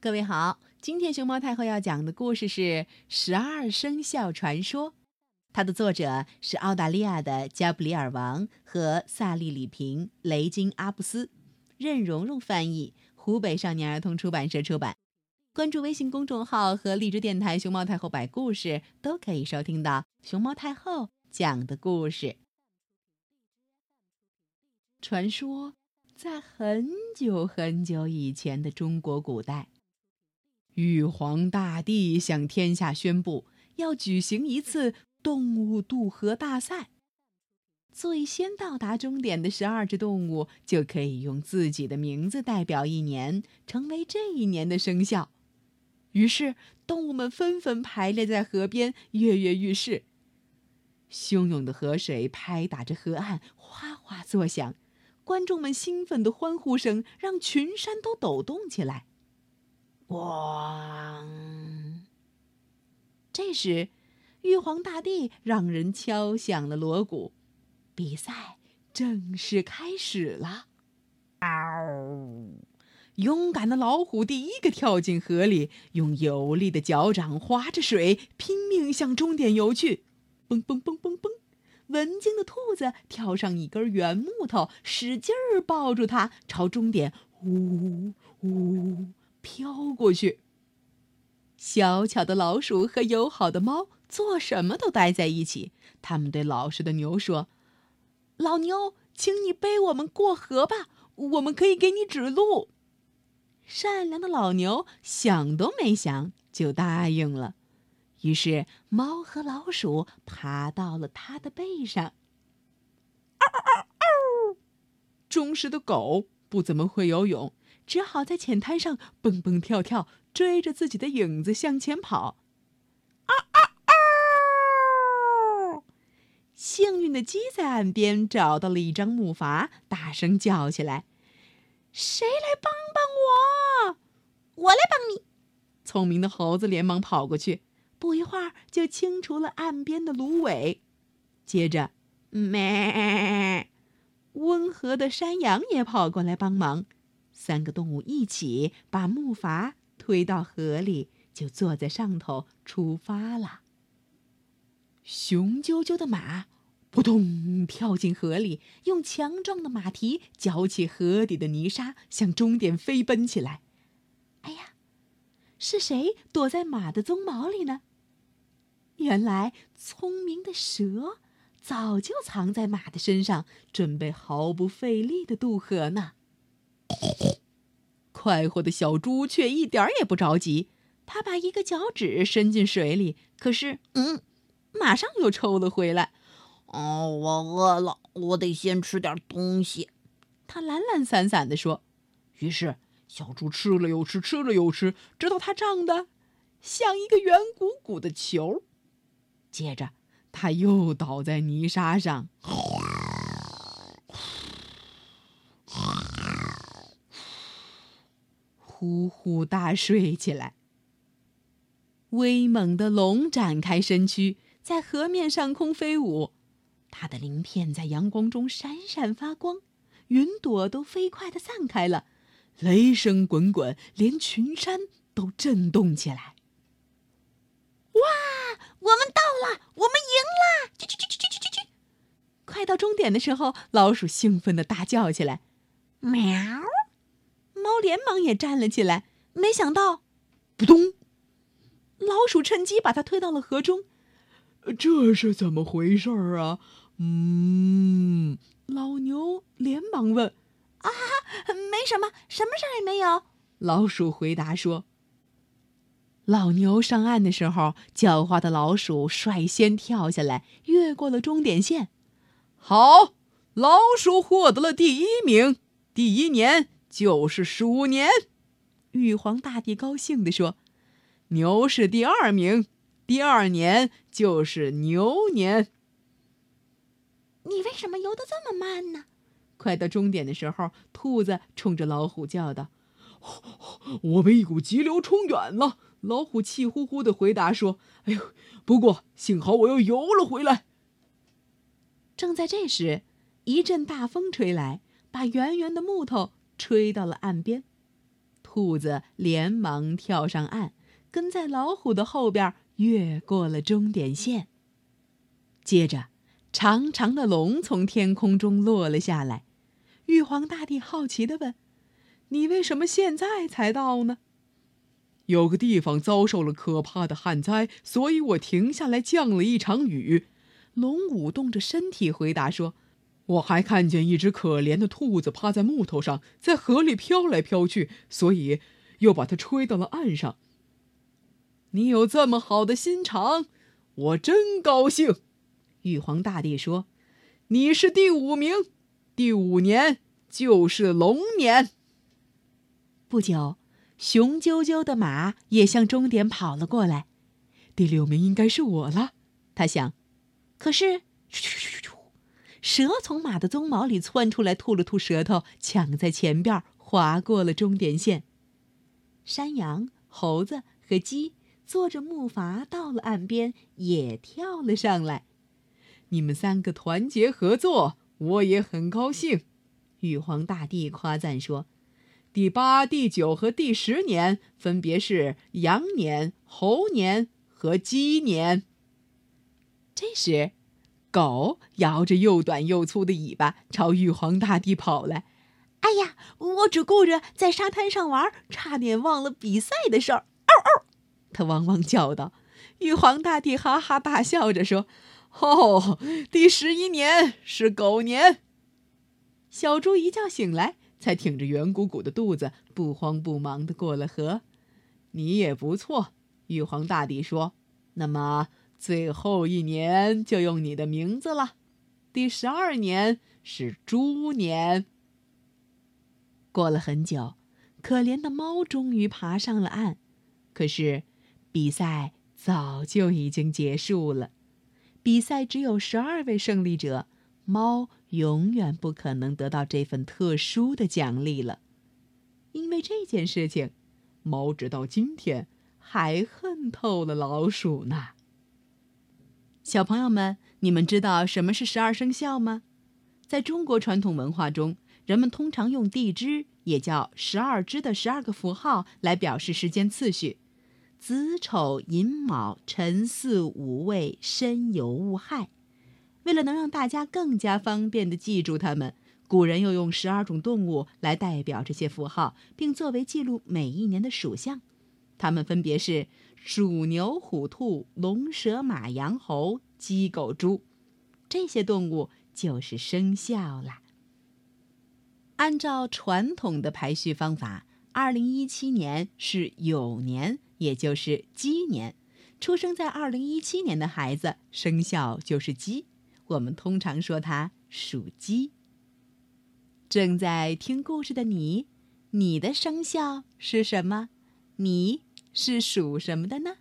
各位好，今天熊猫太后要讲的故事是《十二生肖传说》，它的作者是澳大利亚的加布里尔王和萨利里平、雷金阿布斯，任蓉蓉翻译，湖北少年儿童出版社出版。关注微信公众号和荔枝电台“熊猫太后摆故事”，都可以收听到熊猫太后讲的故事。传说，在很久很久以前的中国古代，玉皇大帝向天下宣布要举行一次动物渡河大赛。最先到达终点的十二只动物就可以用自己的名字代表一年，成为这一年的生肖。于是，动物们纷纷排列在河边，跃跃欲试。汹涌的河水拍打着河岸，哗哗作响。观众们兴奋的欢呼声让群山都抖动起来。咣！这时，玉皇大帝让人敲响了锣鼓，比赛正式开始了。嗷！勇敢的老虎第一个跳进河里，用有力的脚掌划着水，拼命向终点游去。蹦蹦蹦蹦蹦！文静的兔子跳上一根圆木头，使劲儿抱住它，朝终点呜呜飘过去。小巧的老鼠和友好的猫做什么都待在一起。他们对老实的牛说：“老牛，请你背我们过河吧，我们可以给你指路。”善良的老牛想都没想就答应了，于是猫和老鼠爬到了它的背上。忠实的狗不怎么会游泳，只好在浅滩上蹦蹦跳跳，追着自己的影子向前跑。啊啊啊幸运的鸡在岸边找到了一张木筏，大声叫起来：“谁来帮帮我？”我来帮你。聪明的猴子连忙跑过去，不一会儿就清除了岸边的芦苇。接着，咩，温和的山羊也跑过来帮忙。三个动物一起把木筏推到河里，就坐在上头出发了。雄赳赳的马扑通跳进河里，用强壮的马蹄搅起河底的泥沙，向终点飞奔起来。哎呀，是谁躲在马的鬃毛里呢？原来聪明的蛇早就藏在马的身上，准备毫不费力的渡河呢。快活的小猪却一点也不着急，他把一个脚趾伸进水里，可是，嗯，马上又抽了回来。哦，我饿了，我得先吃点东西。他懒懒散散地说。于是。小猪吃了又吃，吃了又吃，直到它胀得像一个圆鼓鼓的球。接着，它又倒在泥沙上，呼呼大睡起来。威猛的龙展开身躯，在河面上空飞舞，它的鳞片在阳光中闪闪发光，云朵都飞快地散开了。雷声滚滚，连群山都震动起来。哇！我们到了，我们赢了！去去去去去去去！快到终点的时候，老鼠兴奋的大叫起来：“喵！”猫连忙也站了起来。没想到，扑通！老鼠趁机把它推到了河中。这是怎么回事儿啊？嗯，老牛连忙问。啊，没什么，什么事儿也没有。老鼠回答说：“老牛上岸的时候，狡猾的老鼠率先跳下来，越过了终点线。好，老鼠获得了第一名。第一年就是鼠年。”玉皇大帝高兴地说：“牛是第二名，第二年就是牛年。”你为什么游得这么慢呢？快到终点的时候，兔子冲着老虎叫道：“我被一股急流冲远了。”老虎气呼呼的回答说：“哎呦，不过幸好我又游了回来。”正在这时，一阵大风吹来，把圆圆的木头吹到了岸边。兔子连忙跳上岸，跟在老虎的后边，越过了终点线。接着，长长的龙从天空中落了下来。玉皇大帝好奇地问：“你为什么现在才到呢？”有个地方遭受了可怕的旱灾，所以我停下来降了一场雨。龙舞动着身体回答说：“我还看见一只可怜的兔子趴在木头上，在河里飘来飘去，所以又把它吹到了岸上。你有这么好的心肠，我真高兴。”玉皇大帝说：“你是第五名，第五年就是龙年。”不久。雄赳赳的马也向终点跑了过来，第六名应该是我了，他想。可是，蛇从马的鬃毛里窜出来，吐了吐舌头，抢在前边，划过了终点线。山羊、猴子和鸡坐着木筏到了岸边，也跳了上来。你们三个团结合作，我也很高兴。玉皇大帝夸赞说。第八、第九和第十年分别是羊年、猴年和鸡年。这时，狗摇着又短又粗的尾巴朝玉皇大帝跑来。“哎呀，我只顾着在沙滩上玩，差点忘了比赛的事儿。”嗷嗷，他汪汪叫道。玉皇大帝哈哈大笑着说：“哦，第十一年是狗年。”小猪一觉醒来。才挺着圆鼓鼓的肚子，不慌不忙地过了河。你也不错，玉皇大帝说。那么最后一年就用你的名字了。第十二年是猪年。过了很久，可怜的猫终于爬上了岸。可是，比赛早就已经结束了。比赛只有十二位胜利者。猫永远不可能得到这份特殊的奖励了，因为这件事情，猫直到今天还恨透了老鼠呢。小朋友们，你们知道什么是十二生肖吗？在中国传统文化中，人们通常用地支，也叫十二支的十二个符号来表示时间次序：子丑寅卯辰巳午未申酉戌亥。为了能让大家更加方便地记住它们，古人又用十二种动物来代表这些符号，并作为记录每一年的属相。它们分别是鼠、牛、虎、兔、龙、蛇、马、羊、猴、鸡、狗、猪。这些动物就是生肖啦。按照传统的排序方法，二零一七年是酉年，也就是鸡年。出生在二零一七年的孩子，生肖就是鸡。我们通常说它属鸡。正在听故事的你，你的生肖是什么？你是属什么的呢？